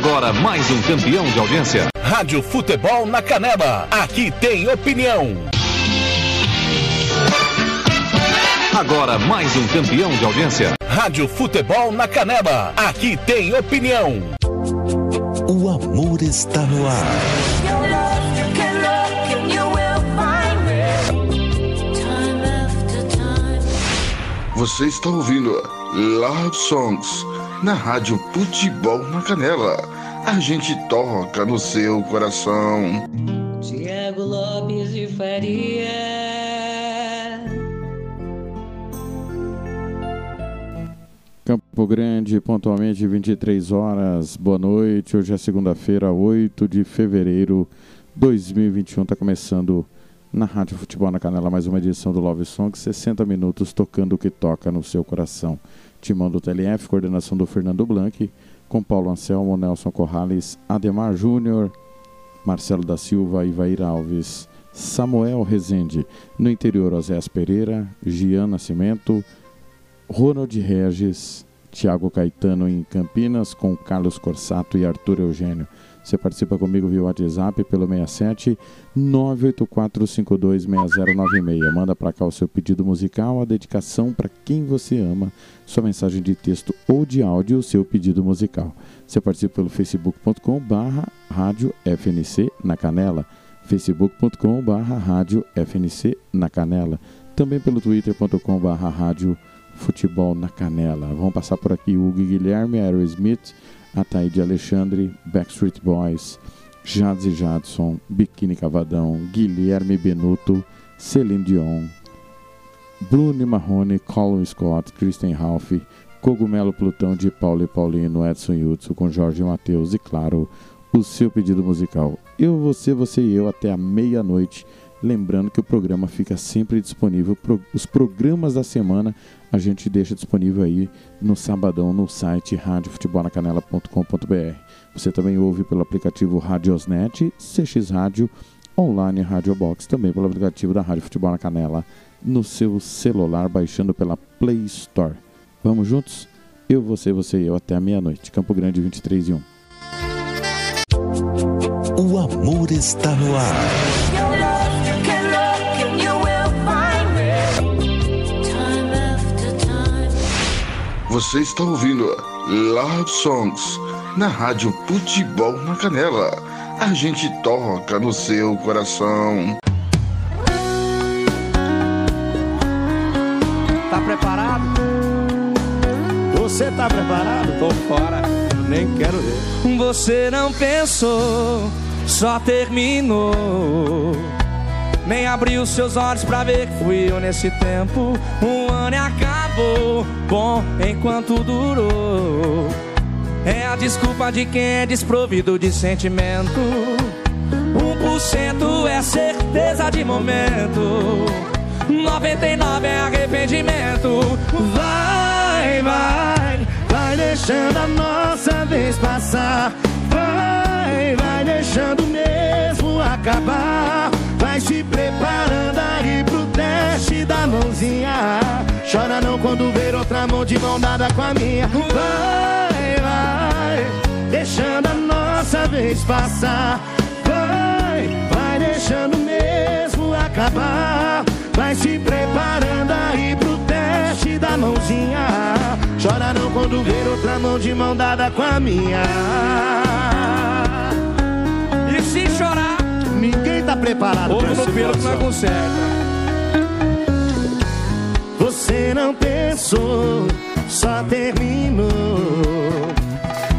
Agora mais um campeão de audiência. Rádio Futebol na Canela. Aqui tem opinião. Agora mais um campeão de audiência. Rádio Futebol na Canela. Aqui tem opinião. O amor está no ar. Você está ouvindo Love Songs na Rádio Futebol na Canela. A gente toca no seu coração. Tiago Lopes de Faria. Campo Grande, pontualmente 23 horas. Boa noite. Hoje é segunda-feira, 8 de fevereiro de 2021. Está começando na Rádio Futebol na Canela mais uma edição do Love Song. 60 minutos tocando o que toca no seu coração. Timão do TLF, coordenação do Fernando Blanc, com Paulo Anselmo, Nelson Corrales, Ademar Júnior, Marcelo da Silva, Ivair Alves, Samuel Rezende. No interior, Osés Pereira, Gian Nascimento, Ronald Regis, Tiago Caetano em Campinas, com Carlos Corsato e Arthur Eugênio. Você participa comigo via WhatsApp pelo 67 984526096. Manda para cá o seu pedido musical, a dedicação para quem você ama, sua mensagem de texto ou de áudio, o seu pedido musical. Você participa pelo facebook.com barra rádio FNC na canela, facebook.com barra rádio FNC na canela, também pelo twitter.com barra rádio futebol na canela. Vamos passar por aqui Hugo Guilherme, Aerosmith, Ataíde Alexandre, Backstreet Boys, Jades e Jadson, Biquíni Cavadão, Guilherme Benuto, Celine Dion, Bruno Marrone, Colin Scott, Kristen Ralph, Cogumelo Plutão de Paulo e Paulino, Edson Yutsu com Jorge Matheus e, claro, o seu pedido musical. Eu, você, você e eu até a meia-noite. Lembrando que o programa fica sempre disponível. Os programas da semana a gente deixa disponível aí no sabadão no site radiofutebolnacanela.com.br. Você também ouve pelo aplicativo Radiosnet, CX Rádio, online Rádio Box, também pelo aplicativo da Rádio Futebol na Canela, no seu celular, baixando pela Play Store. Vamos juntos? Eu, você, você e eu até meia-noite. Campo Grande 23 e 1. O amor está no ar. Você está ouvindo Love Songs na Rádio Futebol na Canela. A gente toca no seu coração. Tá preparado? Você tá preparado? Tô fora, nem quero ver. Você não pensou, só terminou. Nem abriu seus olhos pra ver que fui eu nesse tempo. Um ano e acabou, bom enquanto durou. É a desculpa de quem é desprovido de sentimento. Um por cento é certeza de momento. 99 é arrependimento. Vai, vai, vai deixando a nossa vez passar. Vai, vai deixando mesmo acabar. Vai se preparando aí pro teste da mãozinha. Chora não quando ver outra mão de mão dada com a minha. Vai, vai, deixando a nossa vez passar. Vai, vai deixando mesmo acabar. Vai se preparando aí pro teste da mãozinha. Chora não quando ver outra mão de mão dada com a minha. Tá preparado Ovo no pelo que não conserta. Você não pensou, só terminou.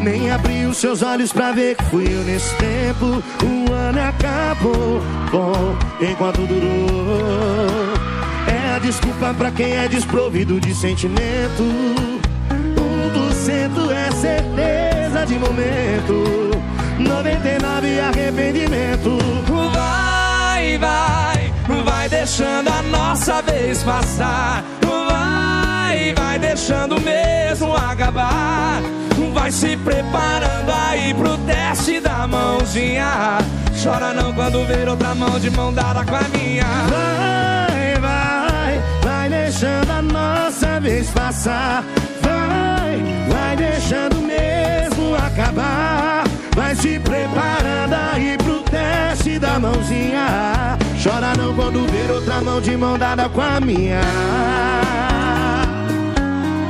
Nem abriu seus olhos pra ver que fui eu nesse tempo. Um ano acabou, bom, enquanto durou. É a desculpa pra quem é desprovido de sentimento. Um por cento é certeza de momento. 99 é arrependimento. Vai, vai, vai deixando a nossa vez passar. Vai, vai deixando mesmo acabar. Vai se preparando aí pro teste da mãozinha. Chora não quando ver outra mão de mão dada com a minha. Vai, vai, vai deixando a nossa vez passar. Vai, vai deixando mesmo acabar. Se preparando aí pro teste da mãozinha. Chora não quando ver outra mão de mão dada com a minha.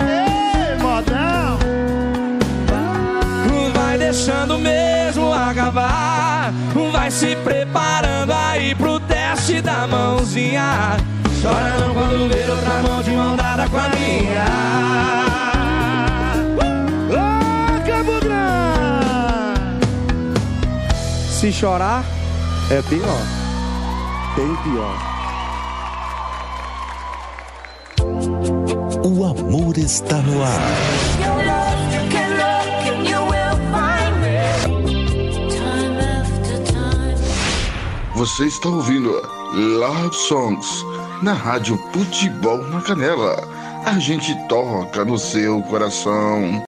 Ei, modão! Vai deixando mesmo acabar. Vai se preparando aí pro teste da mãozinha. Chora não quando ver outra mão de mão dada com a minha. Se chorar, é pior. Tem pior. O amor está no ar. Você está ouvindo Love Songs na Rádio Futebol na Canela. A gente toca no seu coração.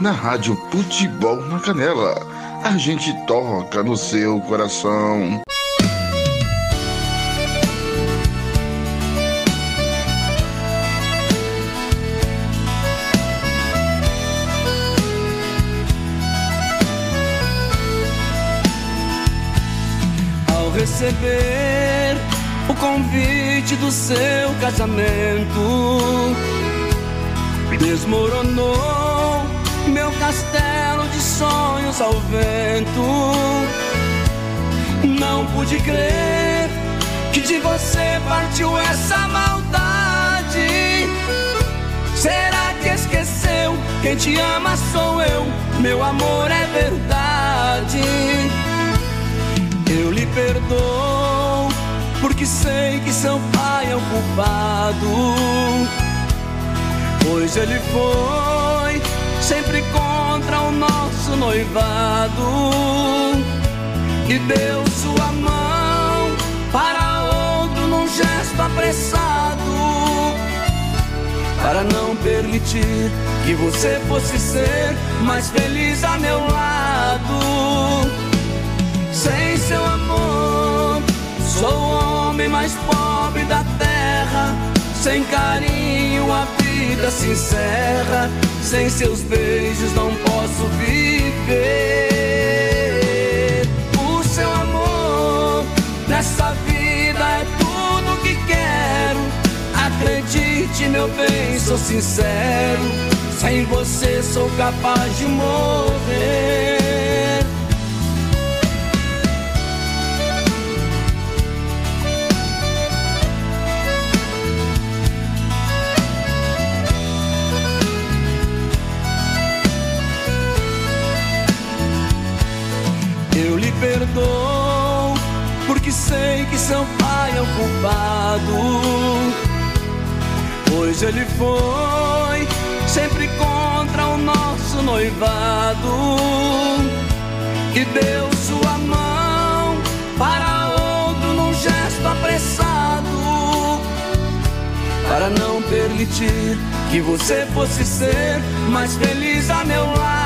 Na Rádio Futebol na Canela. A gente toca no seu coração. Ao receber o convite do seu casamento, desmoronou castelo de sonhos ao vento. Não pude crer que de você partiu essa maldade. Será que esqueceu? Quem te ama sou eu, meu amor é verdade. Eu lhe perdoo, porque sei que seu pai é o culpado. Pois ele foi sempre contra o nosso noivado. E deu sua mão para outro num gesto apressado. Para não permitir que você fosse ser mais feliz a meu lado. Sem seu amor, sou o homem mais pobre da terra. Sem carinho, a vida se encerra. Sem seus beijos, não posso viver. O seu amor nessa vida é tudo que quero. Acredite, meu bem, sou sincero. Sem você, sou capaz de morrer. Perdoo, porque sei que seu pai é o culpado. Pois ele foi sempre contra o nosso noivado. E deu sua mão para outro num gesto apressado. Para não permitir que você fosse ser mais feliz a meu lado.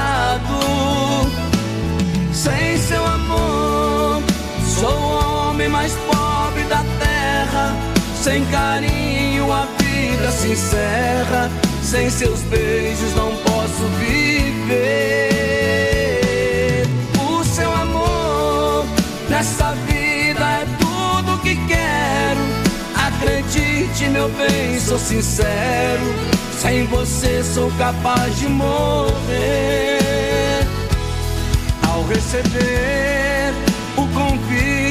Sou o homem mais pobre da terra. Sem carinho, a vida se encerra. Sem seus beijos, não posso viver. O seu amor nessa vida é tudo que quero. Acredite, meu bem, sou sincero. Sem você, sou capaz de morrer ao receber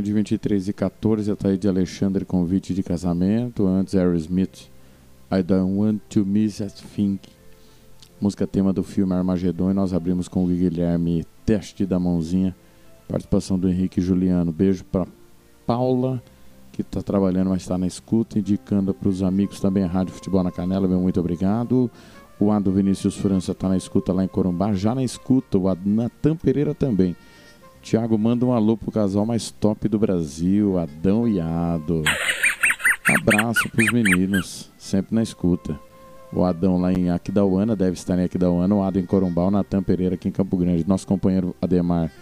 Grande 23 e 14, Ataíde Alexandre, convite de casamento. Antes, Aerosmith, I Don't Want to Miss a Thing. Música tema do filme Armagedon. E nós abrimos com o Guilherme Teste da Mãozinha. Participação do Henrique Juliano. Beijo para Paula, que está trabalhando, mas está na escuta. Indicando para os amigos também a Rádio Futebol na Canela. Meu muito obrigado. O Ado Vinícius França está na escuta lá em Corumbá. Já na escuta, o Natan Pereira também. Tiago, manda um alô pro casal mais top do Brasil, Adão e Ado. Abraço pros meninos, sempre na escuta. O Adão lá em Aquidauana, deve estar em Aquidauana, o Ado em Corumbá, o Natan Pereira aqui em Campo Grande. Nosso companheiro Ademar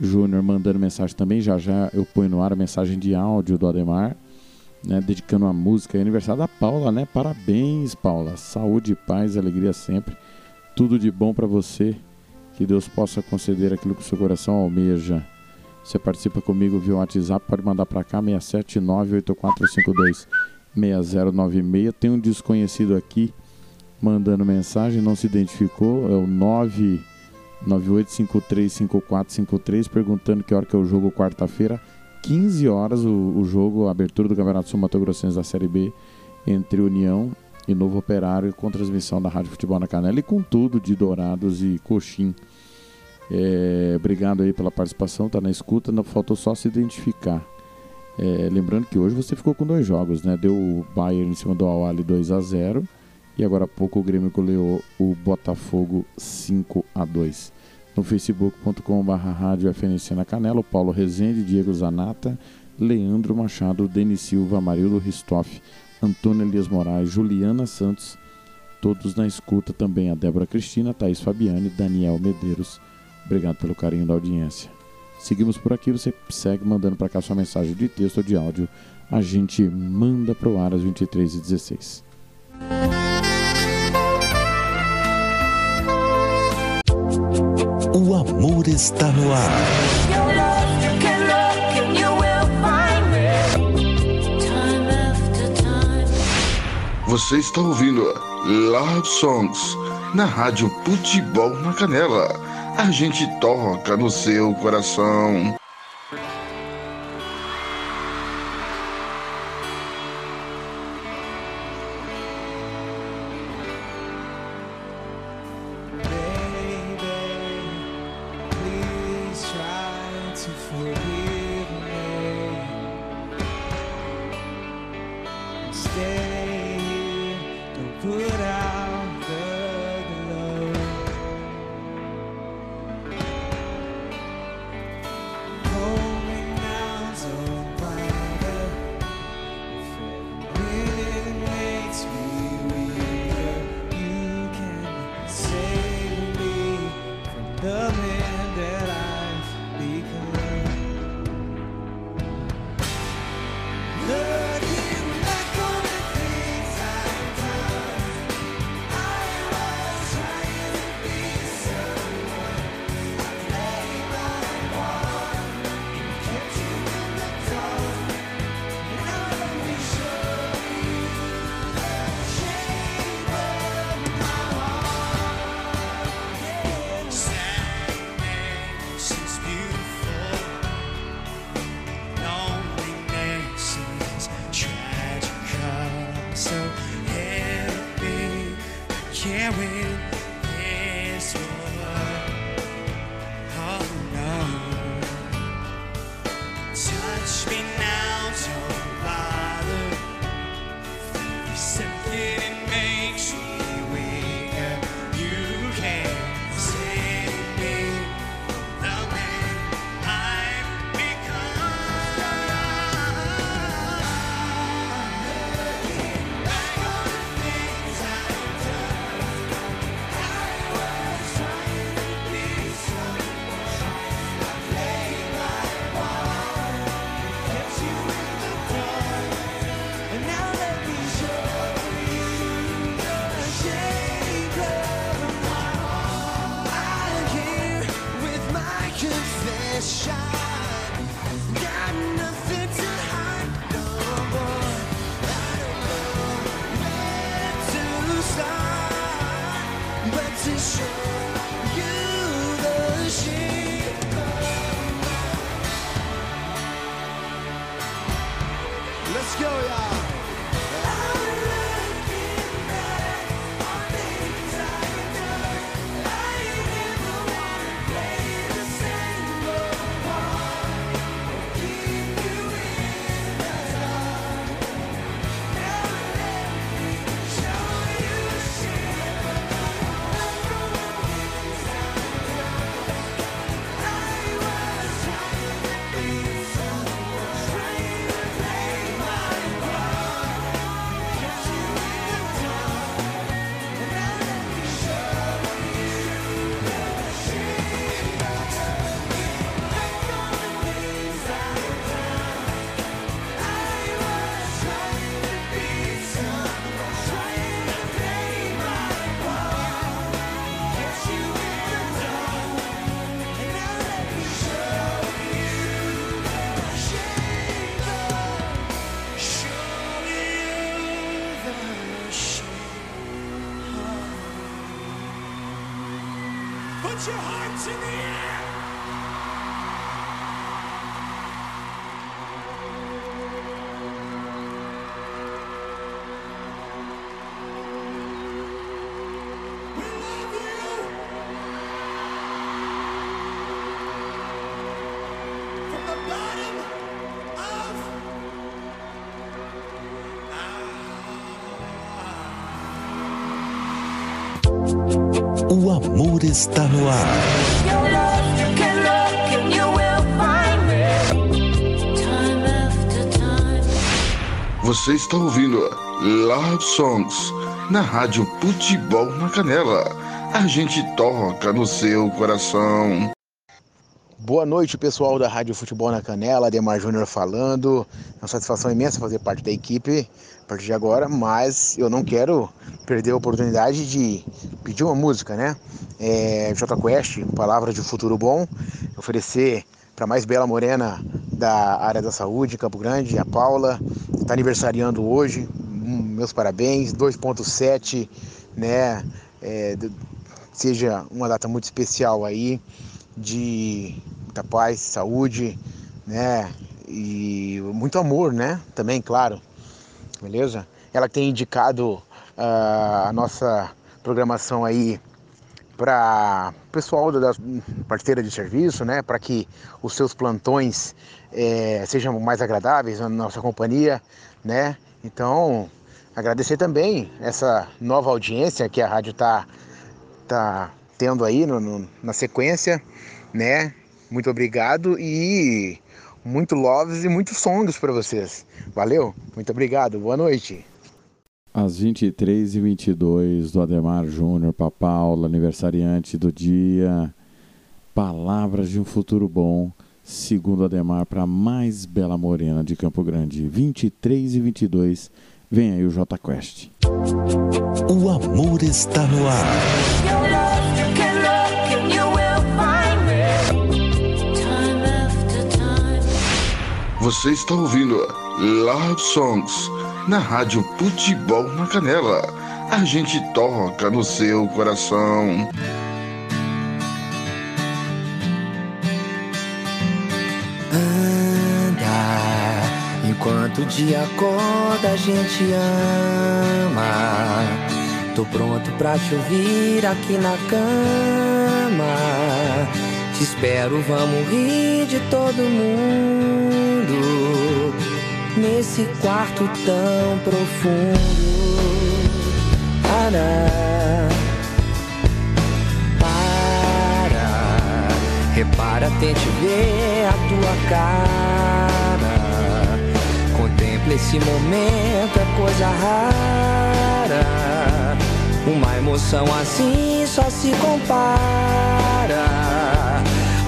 Júnior mandando mensagem também, já já eu ponho no ar a mensagem de áudio do Ademar, né, dedicando a música. É aniversário da Paula, né? Parabéns, Paula. Saúde, paz, alegria sempre. Tudo de bom para você. Que Deus possa conceder aquilo que o seu coração almeja. Você participa comigo via WhatsApp, pode mandar para cá 67984526096. Tem um desconhecido aqui mandando mensagem, não se identificou, é o 998535453, perguntando que hora que é o jogo quarta-feira. 15 horas o, o jogo, a abertura do Campeonato Sul Mato Grossense da Série B entre União e Novo Operário com transmissão da Rádio Futebol na Canela e com tudo de Dourados e Coxim. É, obrigado aí pela participação, tá na escuta, não faltou só se identificar. É, lembrando que hoje você ficou com dois jogos, né? Deu o Bayern em cima do Awali 2 a 0 e agora há pouco o Grêmio goleou o Botafogo 5 a 2 no facebook.com.br rádio FNC na Canela, o Paulo Rezende, Diego Zanata, Leandro Machado, Denis Silva, Amarildo Ristoff, Antônio Elias Moraes, Juliana Santos, todos na escuta também a Débora Cristina, Thaís Fabiane, Daniel Medeiros. Obrigado pelo carinho da audiência. Seguimos por aqui, você segue mandando para cá sua mensagem de texto ou de áudio. A gente manda pro ar às 23h16. O amor está no ar. Você está ouvindo Love Songs na Rádio Futebol na Canela. A gente toca no seu coração. O amor está no ar. Você está ouvindo Love Songs na Rádio Futebol na Canela. A gente toca no seu coração. Boa noite, pessoal da Rádio Futebol na Canela, Ademar Júnior falando. É uma satisfação imensa fazer parte da equipe partir de agora, mas eu não quero perder a oportunidade de pedir uma música, né? É, J Quest, Palavra de Futuro Bom, oferecer para mais bela morena da área da saúde, Campo Grande, a Paula, está aniversariando hoje. Hum, Meus parabéns, 2.7, né? É, seja uma data muito especial aí de muita paz, saúde, né? E muito amor, né? Também, claro. Beleza? Ela tem indicado ah, a nossa programação aí para pessoal da da parceira de serviço, né? Para que os seus plantões eh, sejam mais agradáveis na nossa companhia, né? Então, agradecer também essa nova audiência que a rádio está tá tendo aí no- no- na sequência, né? Muito obrigado e muito loves e muitos songs para vocês. Valeu? Muito obrigado. Boa noite. Às 23h22 do Ademar Júnior para Paula, aniversariante do dia. Palavras de um futuro bom, segundo Ademar, para a mais bela morena de Campo Grande. 23 e 22 vem aí o J Quest. O amor está no ar. Você está ouvindo Love Songs na Rádio Futebol na Canela. A gente toca no seu coração. Anda, enquanto o dia acorda, a gente ama. Tô pronto pra te ouvir aqui na cama. Te espero, vamos rir de todo mundo. Nesse quarto tão profundo. Para, para, repara, tente ver a tua cara. Contempla esse momento, é coisa rara. Uma emoção assim só se compara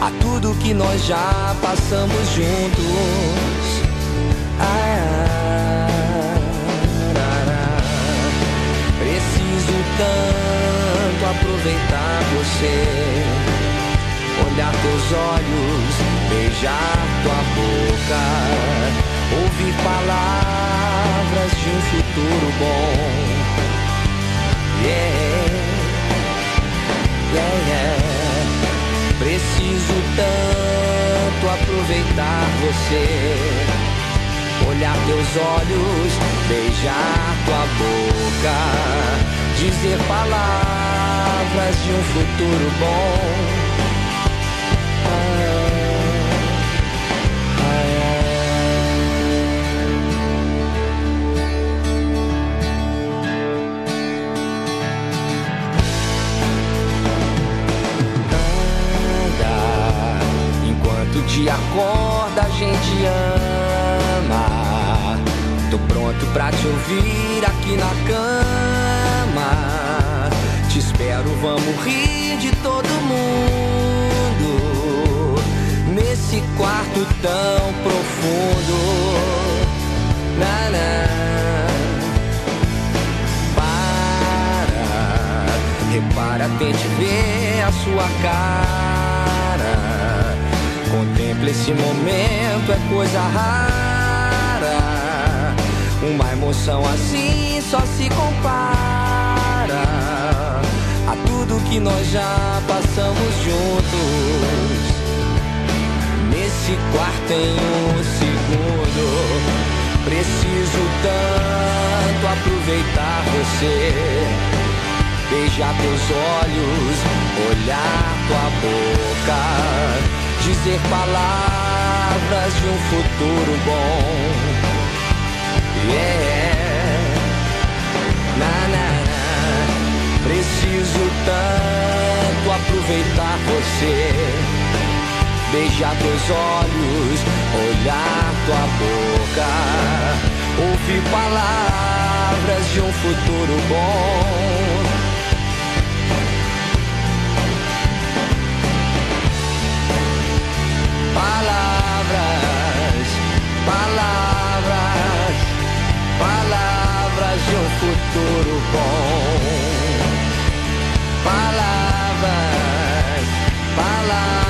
a tudo que nós já passamos juntos. Ah, ah, Preciso tanto aproveitar você, olhar teus olhos, beijar tua boca, ouvir palavras de um futuro bom. Yeah, yeah, yeah. Preciso tanto aproveitar você olhar teus olhos, beijar tua boca, dizer palavras de um futuro bom. Dia acorda, a gente ama. Tô pronto pra te ouvir aqui na cama. Te espero, vamos rir de todo mundo. Nesse quarto tão profundo. Na, na. Para, repara, tente ver a sua cara. Contempla esse momento, é coisa rara. Uma emoção assim só se compara a tudo que nós já passamos juntos. Nesse quarto em um segundo, preciso tanto aproveitar você. Beijar teus olhos, olhar tua boca, dizer palavras de um futuro bom. Yeah, na na na, preciso tanto aproveitar você. Beijar teus olhos, olhar tua boca, ouvir palavras de um futuro bom. Palavras, palavras, palavras de um futuro bom. Palavras, palavras.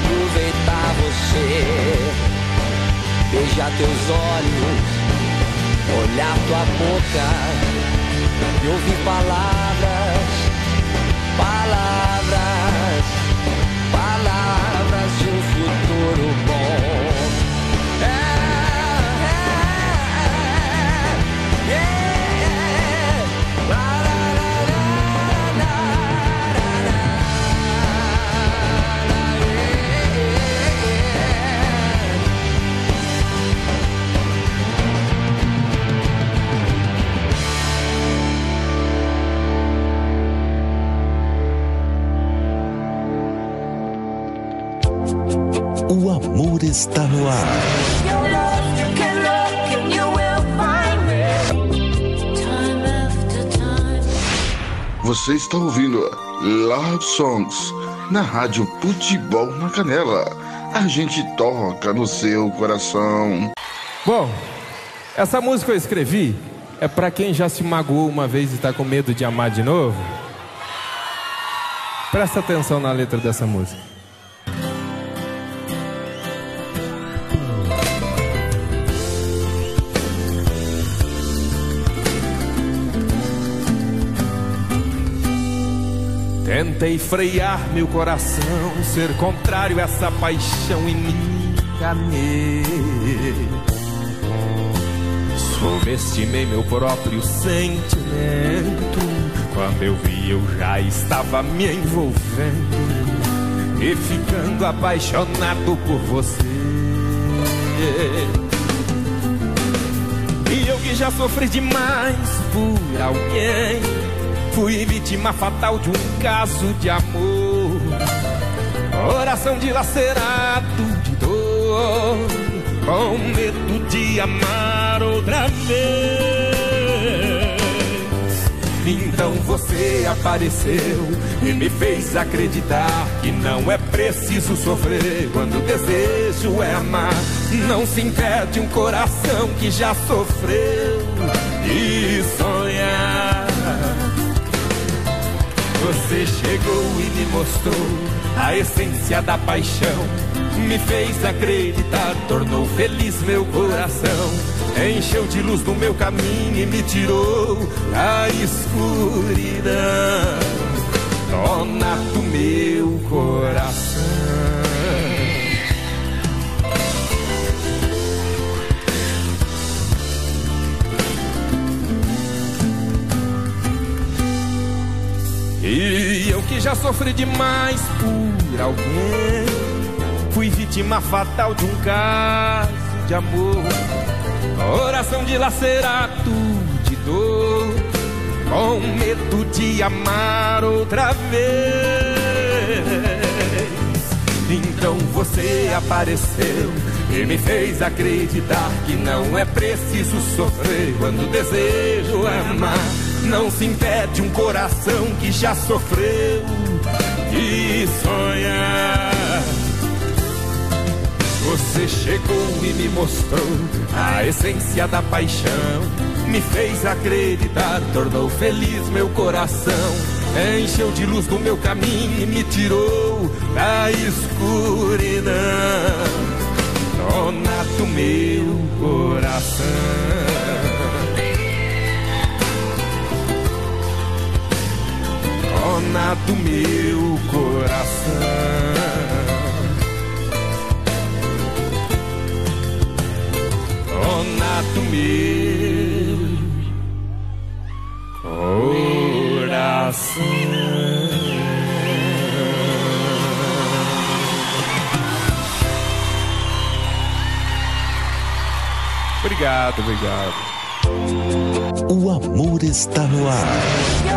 Aproveitar você. Beijar teus olhos, olhar tua boca e ouvir palavras, palavras, O amor está no ar. Você está ouvindo Love Songs na Rádio Futebol na Canela. A gente toca no seu coração. Bom, essa música eu escrevi é pra quem já se magoou uma vez e tá com medo de amar de novo. Presta atenção na letra dessa música. Tentei frear meu coração, ser contrário a essa paixão e me enganei. Subestimei meu próprio sentimento. Quando eu vi, eu já estava me envolvendo e ficando apaixonado por você. E eu que já sofri demais por alguém. Fui vítima fatal de um caso de amor. Coração dilacerado de dor. Com medo de amar outra vez. Então você apareceu e me fez acreditar que não é preciso sofrer quando o desejo é amar. Não se impede um coração que já sofreu e sonhar. Você chegou e me mostrou a essência da paixão. Me fez acreditar, tornou feliz meu coração. Encheu de luz no meu caminho e me tirou da escuridão. Dona do meu coração. E eu que já sofri demais por alguém, fui vítima fatal de um caso de amor. Coração dilacerado de dor, com medo de amar outra vez. Então você apareceu e me fez acreditar que não é preciso sofrer quando desejo amar. Não se impede um coração que já sofreu e sonha. Você chegou e me mostrou a essência da paixão. Me fez acreditar, tornou feliz meu coração. Encheu de luz no meu caminho e me tirou da escuridão. Dona do meu coração. Dona do meu coração. Dona do meu coração. Obrigado, obrigado. O amor está no ar.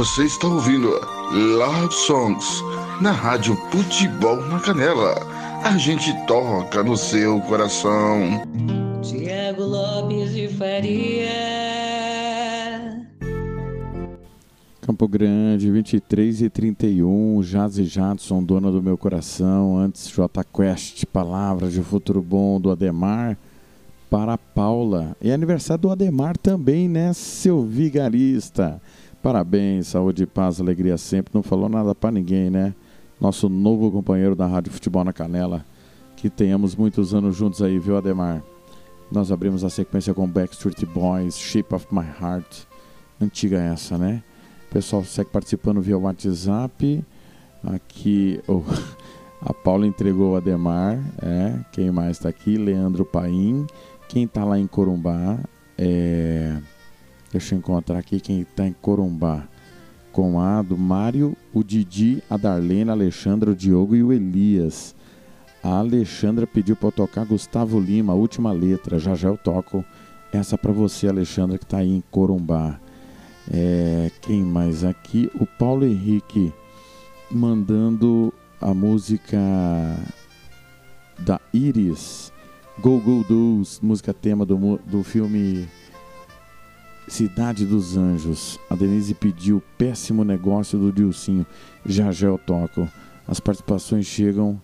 Você está ouvindo Love Songs na Rádio Futebol na Canela. A gente toca no seu coração. Tiago Lopes de Faria. Campo Grande, 23 e 31, Jazz e Jadson, dona do meu coração. Antes, J Quest, Palavras de Futuro Bom do Ademar para a Paula. E aniversário do Ademar também, né, seu vigarista? Parabéns, saúde, paz, alegria sempre. Não falou nada para ninguém, né? Nosso novo companheiro da Rádio Futebol na Canela. Que tenhamos muitos anos juntos aí, viu, Ademar? Nós abrimos a sequência com Backstreet Boys, Shape of My Heart. Antiga essa, né? O pessoal segue participando via WhatsApp. Aqui o, a Paula entregou o Ademar. É, quem mais está aqui? Leandro Paim. Quem está lá em Corumbá é. Deixa eu encontrar aqui quem está em Corumbá. Com a do Mário, o Didi, a Darlene, a Alexandra, o Diogo e o Elias. A Alexandra pediu para eu tocar Gustavo Lima, a última letra. Já já eu toco essa para você, Alexandra, que está aí em Corumbá. É, quem mais aqui? O Paulo Henrique mandando a música da Iris, Go Go Dolls, música tema do, do filme Cidade dos Anjos. A Denise pediu péssimo negócio do Dilcinho. Já já eu toco. As participações chegam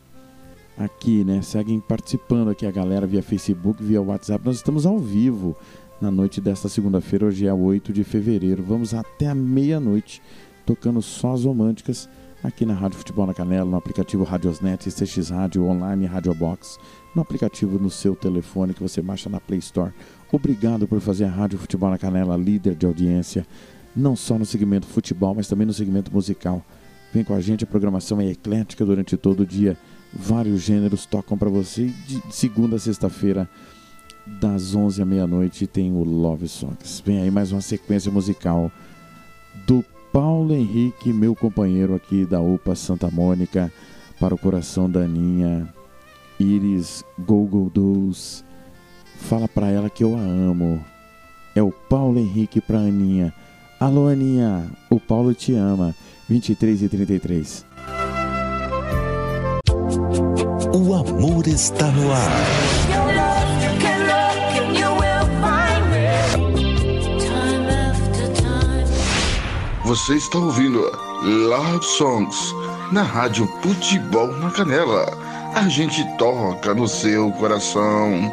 aqui, né? Seguem participando aqui a galera via Facebook, via WhatsApp. Nós estamos ao vivo na noite desta segunda-feira, hoje é 8 de fevereiro. Vamos até a meia-noite tocando só as românticas aqui na Rádio Futebol na Canela, no aplicativo Radiosnet, CX Rádio, online Radio Box, no aplicativo no seu telefone que você baixa na Play Store. Obrigado por fazer a Rádio Futebol na Canela líder de audiência, não só no segmento futebol, mas também no segmento musical. Vem com a gente, a programação é eclética durante todo o dia. Vários gêneros tocam para você de segunda a sexta-feira, das 11 à meia-noite, tem o Love Songs. Vem aí mais uma sequência musical do Paulo Henrique, meu companheiro aqui da UPA Santa Mônica, para o coração da Aninha, Iris Google Dolls. Fala pra ela que eu a amo. É o Paulo Henrique pra Aninha. Alô, Aninha, o Paulo te ama. 23 e 33. O amor está no ar. Você está ouvindo Love Songs na Rádio Futebol na Canela. A gente toca no seu coração.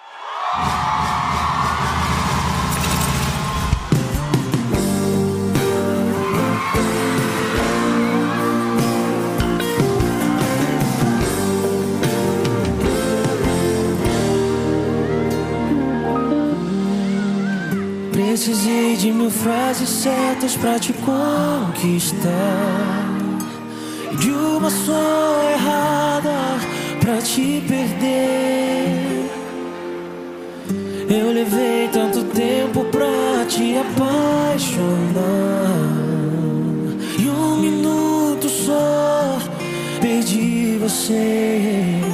frases certas pra te conquistar de uma só errada pra te perder. Eu levei tanto tempo pra te apaixonar e um minuto só perdi você.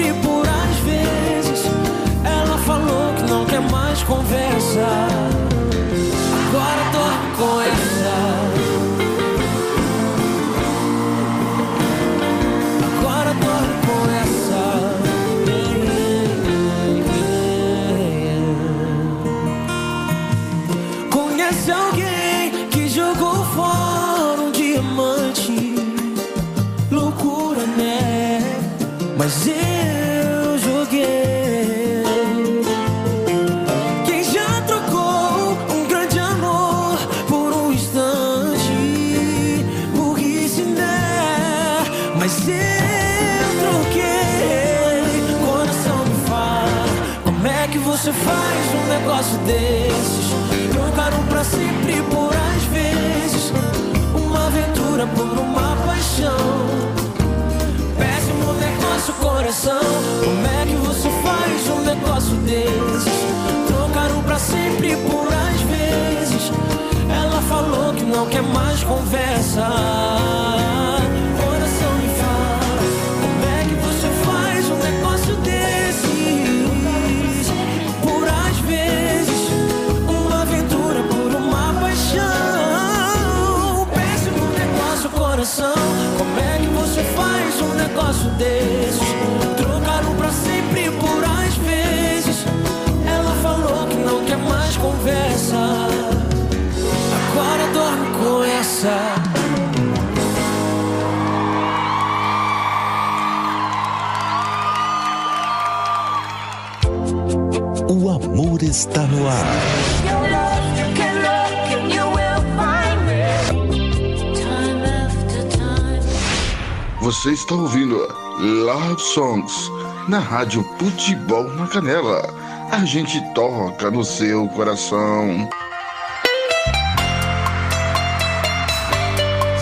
sempre por às vezes. Ela falou que não quer mais conversa. Agora tô com ela. na Rádio Futebol na Canela. A gente toca no seu coração.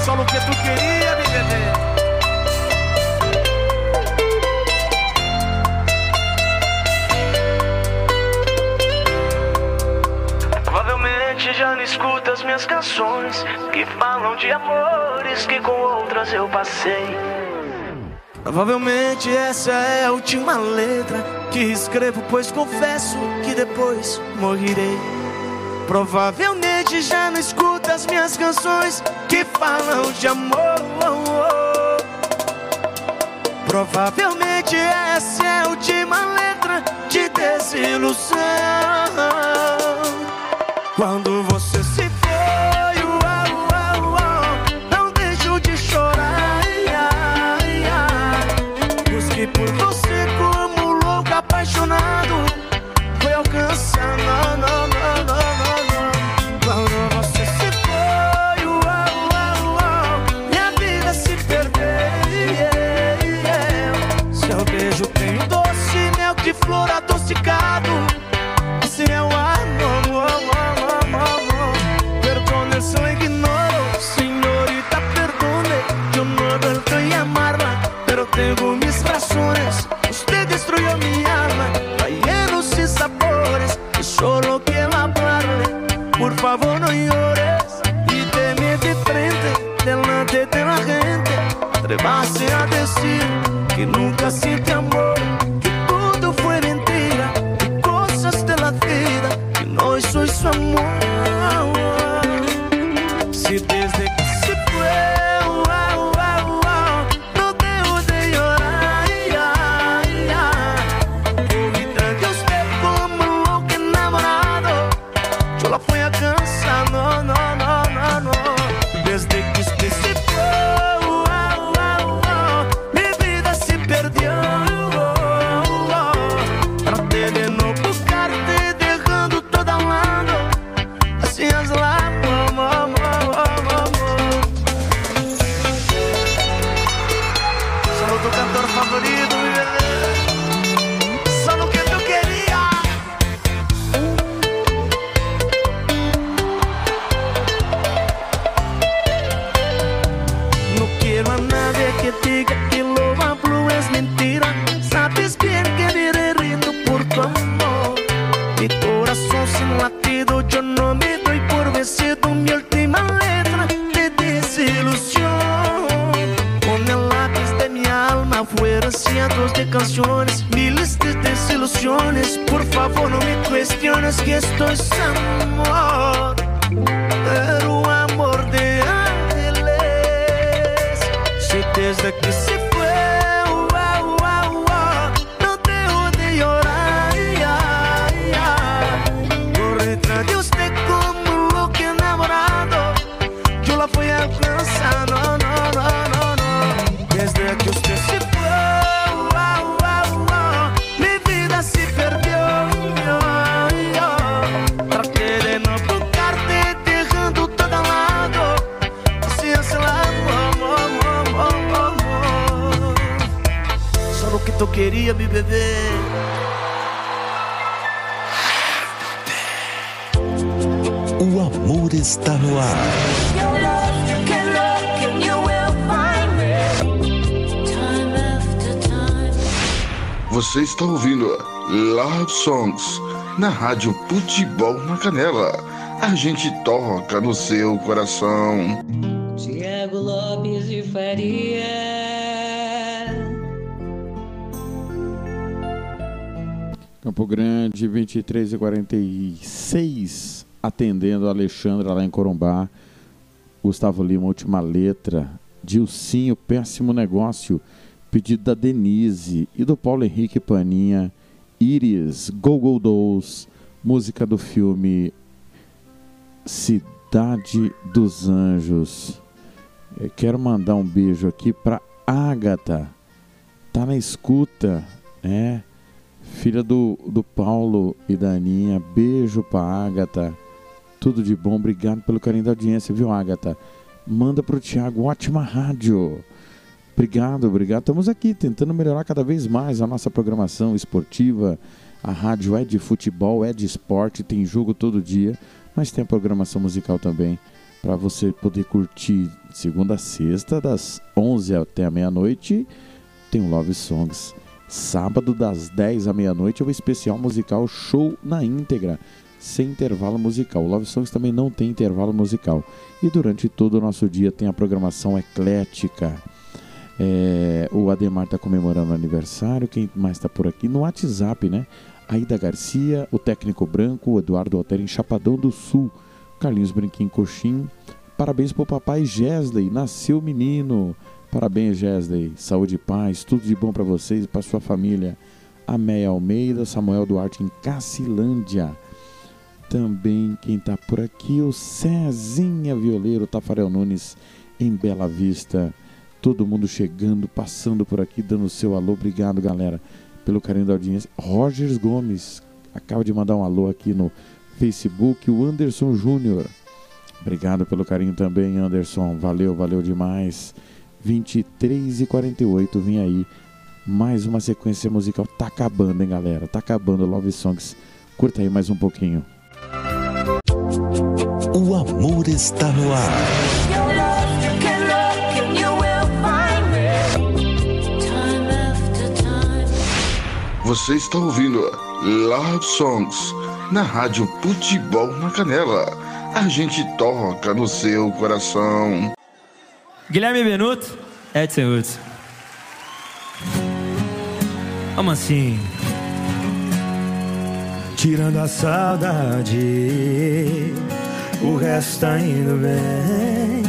Só no que tu queria me beber. já não escuta as minhas canções que falam de amores que com outras eu passei. Provavelmente essa é a última letra que escrevo, pois confesso que depois morrirei. Provavelmente já não escuta as minhas canções que falam de amor. Provavelmente essa é a última letra de desilusão. Quando vergonha é cansa, não, não, Rádio Futebol na Canela. A gente toca no seu coração. Tiago Lopes de Faria. Campo Grande, 23 e 46, atendendo a Alexandra lá em Corumbá. Gustavo Lima, última letra. Dilcinho, péssimo negócio. Pedido da Denise e do Paulo Henrique Paninha. Iris, Go Go Dolls. Música do filme Cidade dos Anjos. Eu quero mandar um beijo aqui para Ágata. Tá na escuta, né? Filha do, do Paulo e da Aninha. Beijo pra Ágata. Tudo de bom. Obrigado pelo carinho da audiência, viu, Ágata? Manda pro Thiago, ótima rádio. Obrigado, obrigado. Estamos aqui tentando melhorar cada vez mais a nossa programação esportiva. A rádio é de futebol, é de esporte, tem jogo todo dia, mas tem a programação musical também para você poder curtir segunda a sexta, das 11 até a meia-noite. Tem o Love Songs. Sábado, das 10 à meia-noite, é o especial musical Show na íntegra, sem intervalo musical. O Love Songs também não tem intervalo musical. E durante todo o nosso dia tem a programação eclética. É, o Ademar está comemorando o aniversário. Quem mais está por aqui? No WhatsApp, né? Aida Garcia, o técnico branco, o Eduardo Alter em Chapadão do Sul, Carlinhos Brinquim Coxim. Parabéns pro papai Gesley, nasceu menino. Parabéns, Gesley. Saúde e paz, tudo de bom para vocês e para sua família. Améia Almeida, Samuel Duarte em Cacilândia. Também quem está por aqui, o Cezinha Violeiro, Tafarel Nunes em Bela Vista. Todo mundo chegando, passando por aqui, dando o seu alô. Obrigado, galera, pelo carinho da audiência. Rogers Gomes acaba de mandar um alô aqui no Facebook. O Anderson Júnior. Obrigado pelo carinho também, Anderson. Valeu, valeu demais. 23 e 48, vem aí. Mais uma sequência musical. Tá acabando, hein, galera? Tá acabando Love Songs. Curta aí mais um pouquinho. O amor está no ar. Você está ouvindo Love Songs na Rádio Futebol na Canela. A gente toca no seu coração. Guilherme Benuto, Edson Hudson. Vamos assim. Tirando a saudade, o resto tá indo bem.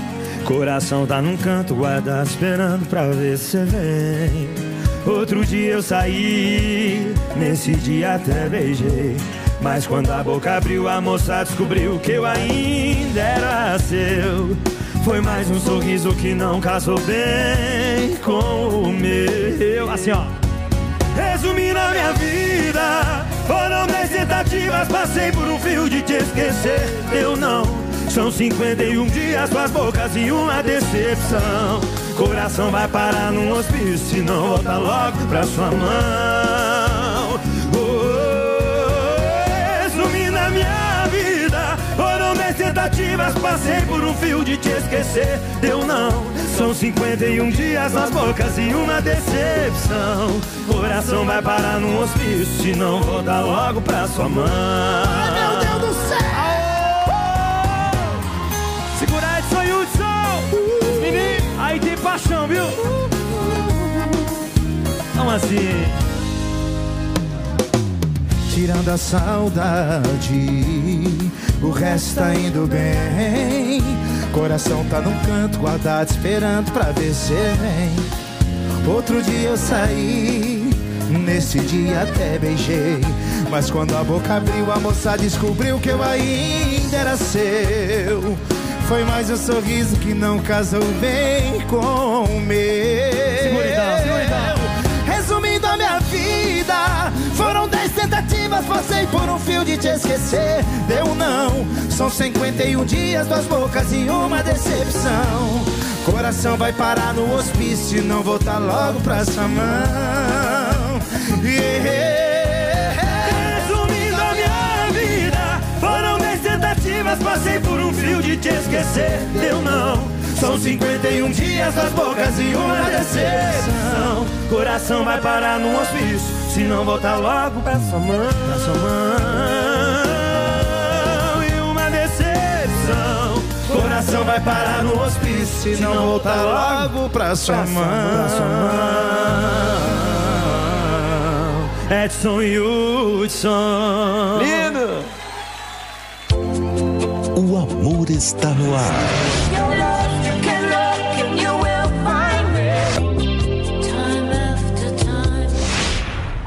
Coração tá num canto guardado, esperando pra ver se vem. Outro dia eu saí, nesse dia até beijei. Mas quando a boca abriu, a moça descobriu que eu ainda era seu. Foi mais um sorriso que não casou bem com o meu. Assim, ó. Resumindo a minha vida, foram dez tentativas, passei por um fio de te esquecer. Eu não. São 51 dias, duas bocas e uma decepção. Coração vai parar num hospício, se não volta logo pra sua mão. Oh, a minha vida, foram dez tentativas, passei por um fio de te esquecer. Deu não. São 51 dias, duas bocas e uma decepção. Coração vai parar num hospício, se não volta logo pra sua mão. Paixão, viu? Vamos assim. Tirando a saudade, o resto tá indo bem. Coração tá num canto guardado, esperando pra ver se vem. Outro dia eu saí, nesse dia até beijei. Mas quando a boca abriu, a moça descobriu que eu ainda era seu. Foi mais um sorriso que não casou bem com o meu. Resumindo a minha vida, foram dez tentativas, passei por um fio de te esquecer. Deu um não, são 51 dias, duas bocas e uma decepção. Coração vai parar no hospício, não voltar logo pra sua mão. Yeah. mas passei por um fio de te esquecer. Eu não. São 51 dias das bocas e uma decepção. Coração vai parar num hospício se não voltar logo pra sua mão. Pra sua mão. E uma decepção. Coração vai parar no hospício se não voltar logo pra sua, mão. Pra sua mão. Edson e Hudson. Lindo! O amor está no ar.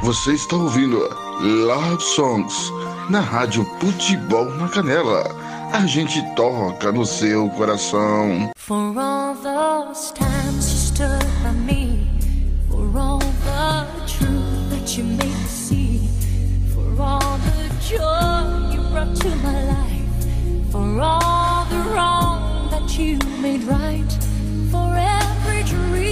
Você está ouvindo Love Songs na Rádio Futebol na Canela. A gente toca no seu coração. For all those times you stood by me, for all the truth that you made me see, for all the joy you brought to my life. for all the wrong that you made right, for every dream.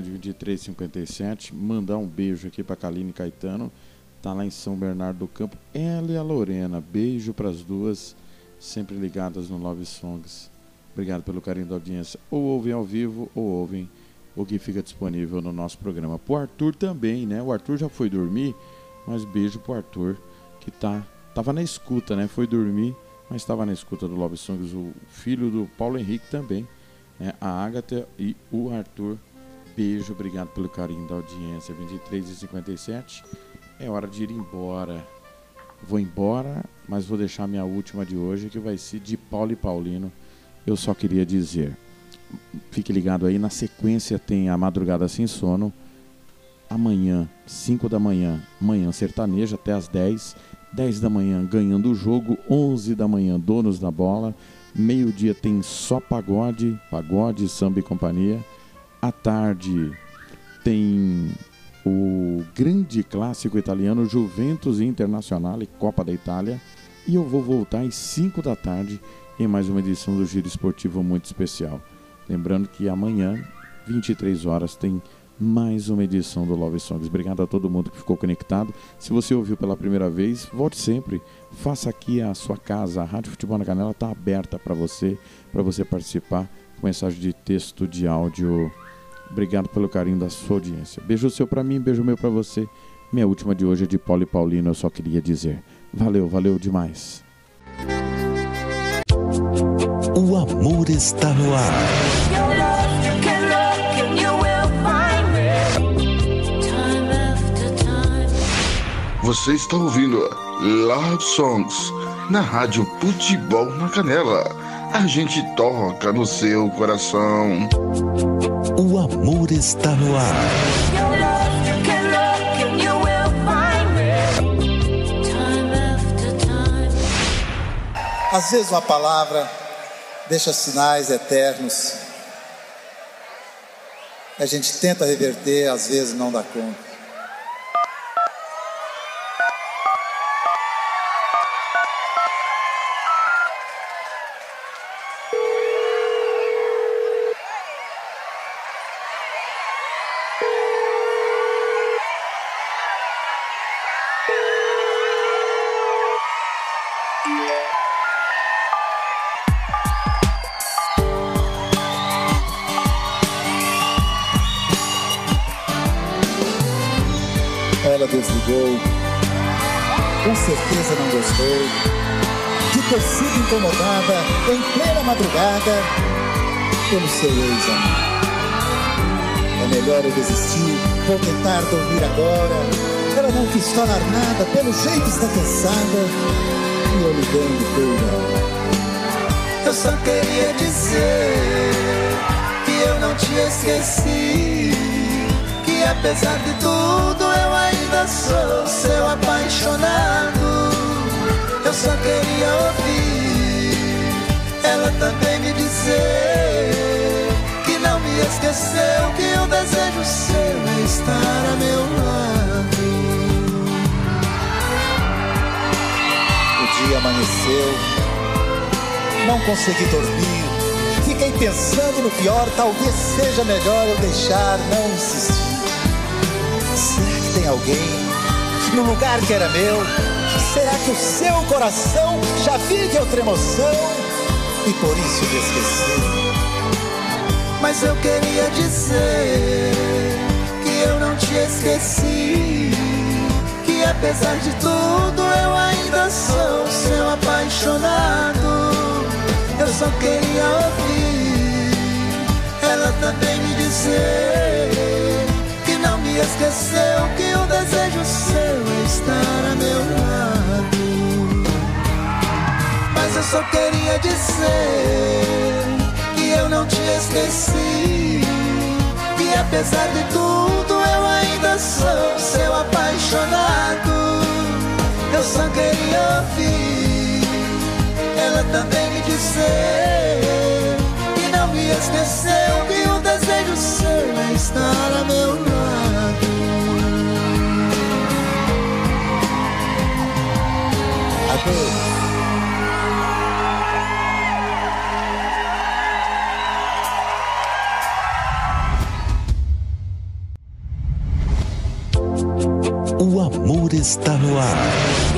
Grande 2357. Mandar um beijo aqui para Kaline Caetano. Tá lá em São Bernardo do Campo. Ela e a Lorena. Beijo para as duas, sempre ligadas no Love Songs. Obrigado pelo carinho da audiência. Ou ouvem ao vivo ou ouvem o que fica disponível no nosso programa. Pro Arthur também, né? O Arthur já foi dormir, mas beijo pro Arthur que tá tava na escuta, né? Foi dormir, mas estava na escuta do Love Songs o filho do Paulo Henrique também, né? A Agatha e o Arthur. Beijo, obrigado pelo carinho da audiência. 23 e 57. É hora de ir embora. Vou embora, mas vou deixar minha última de hoje, que vai ser de Paulo e Paulino. Eu só queria dizer, fique ligado aí, na sequência tem a Madrugada Sem Sono, amanhã, 5 da manhã, manhã sertaneja até as 10, 10 da manhã ganhando o jogo, 11 da manhã donos da bola, meio-dia tem só pagode, pagode, samba e companhia, à tarde tem o grande clássico italiano Juventus Internazionale Copa da Itália e eu vou voltar às 5 da tarde em mais uma edição do Giro Esportivo muito especial. Lembrando que amanhã, 23 horas, tem mais uma edição do Love Songs. Obrigado a todo mundo que ficou conectado. Se você ouviu pela primeira vez, volte sempre. Faça aqui a sua casa. A Rádio Futebol na Canela está aberta para você, para você participar com mensagem de texto, de áudio. Obrigado pelo carinho da sua audiência. Beijo seu para mim, beijo meu para você. Minha última de hoje é de Paulo e Paulino. Eu só queria dizer, valeu, valeu demais. O amor está no ar. Você está ouvindo Love Songs na Rádio Futebol na Canela. A gente toca no seu coração. O amor está no ar. Às vezes uma palavra deixa sinais eternos. A gente tenta reverter, às vezes não dá conta. Seu ex-amor. É melhor eu desistir, vou tentar dormir agora. Ela não quis falar nada, pelo jeito está cansada. E eu ligando toda hora. Eu só queria dizer que eu não te esqueci. Que apesar de tudo eu ainda sou seu apaixonado. Eu só queria ouvir ela também me dizer esqueceu. Que o desejo seu é estar a meu lado. O dia amanheceu, não consegui dormir. Fiquei pensando no pior, talvez seja melhor eu deixar, não insistir. Será que tem alguém no lugar que era meu? Será que o seu coração já vive outra emoção e por isso me esqueceu? Mas eu queria dizer que eu não te esqueci. Que apesar de tudo eu ainda sou seu apaixonado. Eu só queria ouvir ela também me dizer que não me esqueceu. Que o desejo seu é estar a meu lado. Mas eu só queria dizer não te esqueci. Que apesar de tudo eu ainda sou seu apaixonado. Eu só queria ouvir ela também me dizer que não me esqueceu, que o desejo seu é estar a meu lado. Adeus. O amor está no ar.